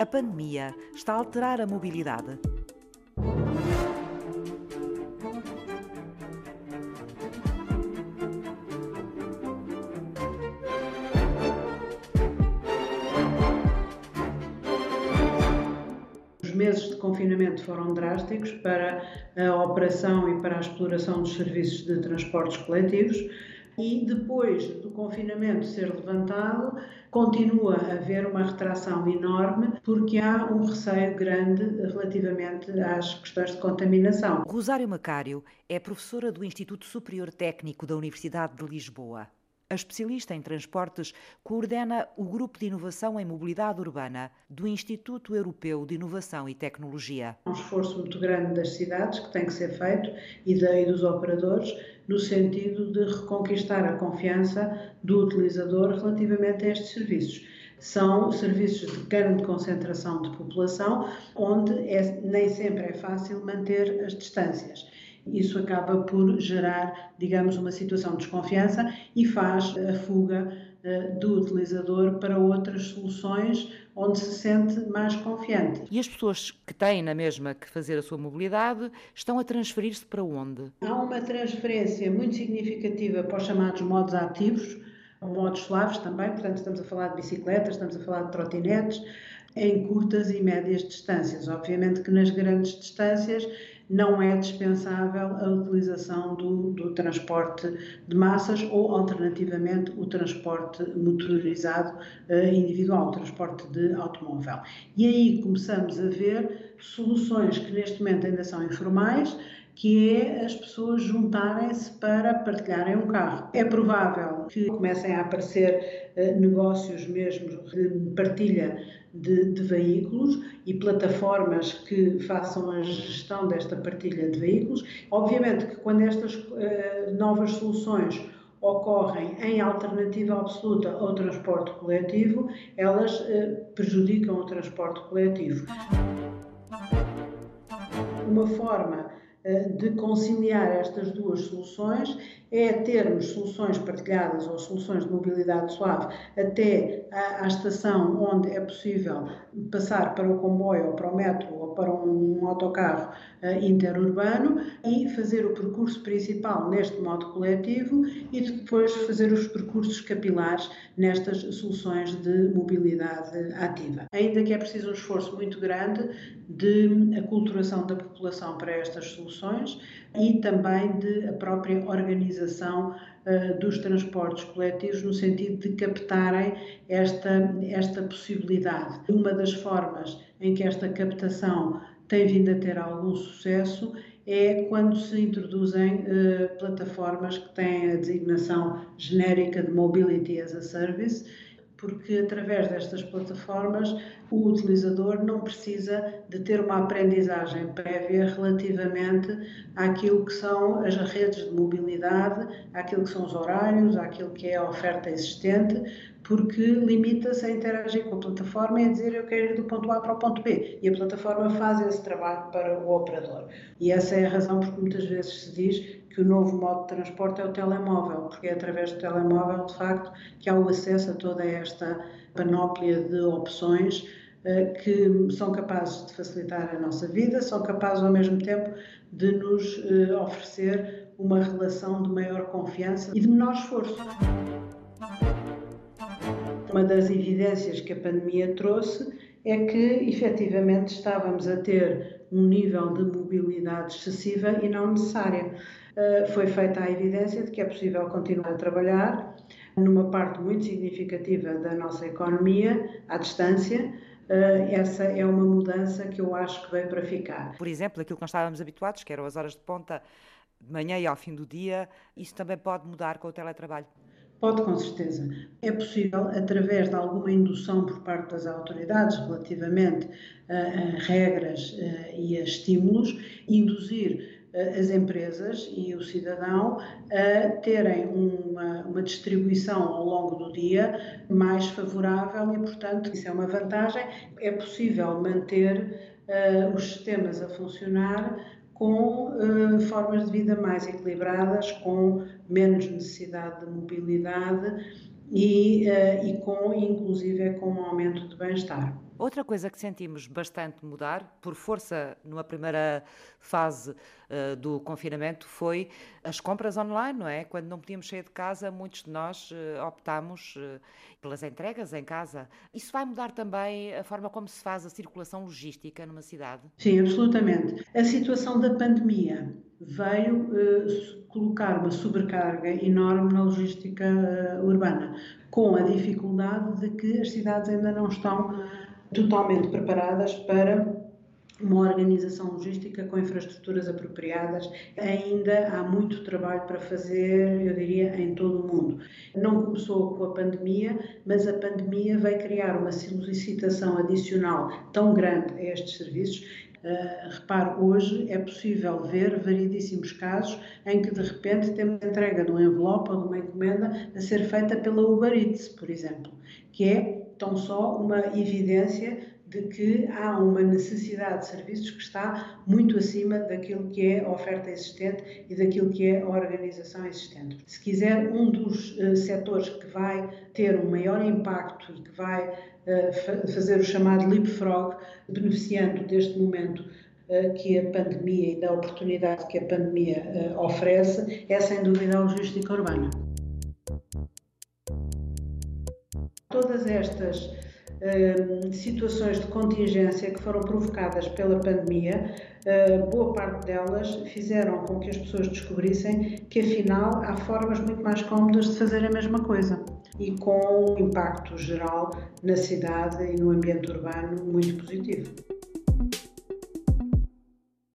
A pandemia está a alterar a mobilidade. Os meses de confinamento foram drásticos para a operação e para a exploração dos serviços de transportes coletivos e depois do confinamento ser levantado, continua a haver uma retração enorme porque há um receio grande relativamente às questões de contaminação. Rosário Macário é professora do Instituto Superior Técnico da Universidade de Lisboa. A especialista em transportes coordena o Grupo de Inovação em Mobilidade Urbana do Instituto Europeu de Inovação e Tecnologia. Um esforço muito grande das cidades que tem que ser feito e, e dos operadores no sentido de reconquistar a confiança do utilizador relativamente a estes serviços são serviços de grande concentração de população, onde é, nem sempre é fácil manter as distâncias. Isso acaba por gerar, digamos, uma situação de desconfiança e faz a fuga uh, do utilizador para outras soluções onde se sente mais confiante. E as pessoas que têm na mesma que fazer a sua mobilidade estão a transferir-se para onde? Há uma transferência muito significativa para os chamados modos ativos, modos suaves também, portanto estamos a falar de bicicletas, estamos a falar de trotinetes, em curtas e médias distâncias. Obviamente que nas grandes distâncias não é dispensável a utilização do, do, transporte de massas ou, alternativamente, o transporte motorizado uh, individual, o transporte de automóvel. E aí começamos a ver soluções que neste momento ainda são informais, que é as pessoas juntarem-se para partilharem um carro. É provável que comecem a aparecer uh, negócios mesmo de partilha de, de, veículos e plataformas que façam a gestão desta partilha de veículos. Obviamente que quando estas uh, novas soluções ocorrem em alternativa absoluta ao transporte coletivo, elas uh, prejudicam o transporte coletivo. Uma forma de conciliar estas duas soluções é termos soluções partilhadas ou soluções de mobilidade suave até à, à, estação onde é possível passar para o comboio ou para o metro ou para um, um autocarro uh, interurbano e fazer o percurso principal neste modo coletivo e depois fazer os percursos capilares nestas soluções de mobilidade ativa. Ainda que é preciso um esforço muito grande de aculturação da população para estas soluções e também de a própria organização uh, dos transportes coletivos no sentido de captarem esta, esta possibilidade. Uma das formas em que esta captação tem vindo a ter algum sucesso é quando se introduzem uh, plataformas que têm a designação genérica de Mobility as a Service porque através destas plataformas o utilizador não precisa de ter uma aprendizagem prévia relativamente àquilo que são as redes de mobilidade, àquilo que são os horários, àquilo que é a oferta existente, porque limita-se a interagir com a plataforma e a dizer eu quero ir do ponto A para o ponto B. E a plataforma faz esse trabalho para o operador. E essa é a razão porque muitas vezes se diz que o novo modo de transporte é o telemóvel, porque é através do telemóvel, de facto, que há o acesso a toda esta panóplia de opções uh, que são capazes de facilitar a nossa vida, são capazes ao mesmo tempo de nos uh, oferecer uma relação de maior confiança e de menor esforço. Uma das evidências que a pandemia trouxe é que efetivamente estávamos a ter um nível de mobilidade excessiva e não necessária. Eh, foi feita a evidência de que é possível continuar a trabalhar numa parte muito significativa da nossa economia, à distância, Uh, essa é uma mudança que eu acho que veio para ficar. Por exemplo, aquilo que nós estávamos habituados, que eram as horas de ponta de manhã e ao fim do dia, isso também pode mudar com o teletrabalho? Pode, com certeza. É possível, através de alguma indução por parte das autoridades relativamente a, a regras a, e a estímulos, induzir as empresas e o cidadão a terem uma, uma, distribuição ao longo do dia mais favorável e, portanto, isso é uma vantagem. É possível manter os sistemas a funcionar com uh, formas de vida mais equilibradas, com menos necessidade de mobilidade e, uh, e com, inclusive, com um aumento de bem-estar. Outra coisa que sentimos bastante mudar, por força numa primeira fase uh, do confinamento, foi as compras online, não é? Quando não podíamos sair de casa, muitos de nós uh, optámos uh, pelas entregas em casa. Isso vai mudar também a forma como se faz a circulação logística numa cidade? Sim, absolutamente. A situação da pandemia veio colocar uma sobrecarga enorme na logística urbana, com a dificuldade de que as cidades ainda não estão totalmente preparadas para uma organização logística com infraestruturas apropriadas. Ainda há muito trabalho para fazer, eu diria, em todo o mundo. Não começou com a pandemia, mas a pandemia vai criar uma solicitação adicional tão grande a estes serviços Uh, repare, hoje é possível ver variedíssimos casos em que de repente temos entrega de um envelope ou de uma encomenda a ser feita pela Uber Eats, por exemplo, que é tão só uma evidência de que há uma necessidade de serviços que está muito acima daquilo que é a oferta existente e daquilo que é a organização existente. Se quiser, um dos uh, setores que vai ter um maior impacto e que vai uh, fazer o chamado leapfrog, beneficiando deste momento uh, que a pandemia e da oportunidade que a pandemia oferece, é sem dúvida a logística urbana. Todas estas uh, situações de contingência que foram provocadas pela pandemia, uh, boa parte delas fizeram com que as pessoas descobrissem que afinal há formas muito mais cómodas de fazer a mesma coisa e com um impacto geral na cidade e no ambiente urbano muito positivo.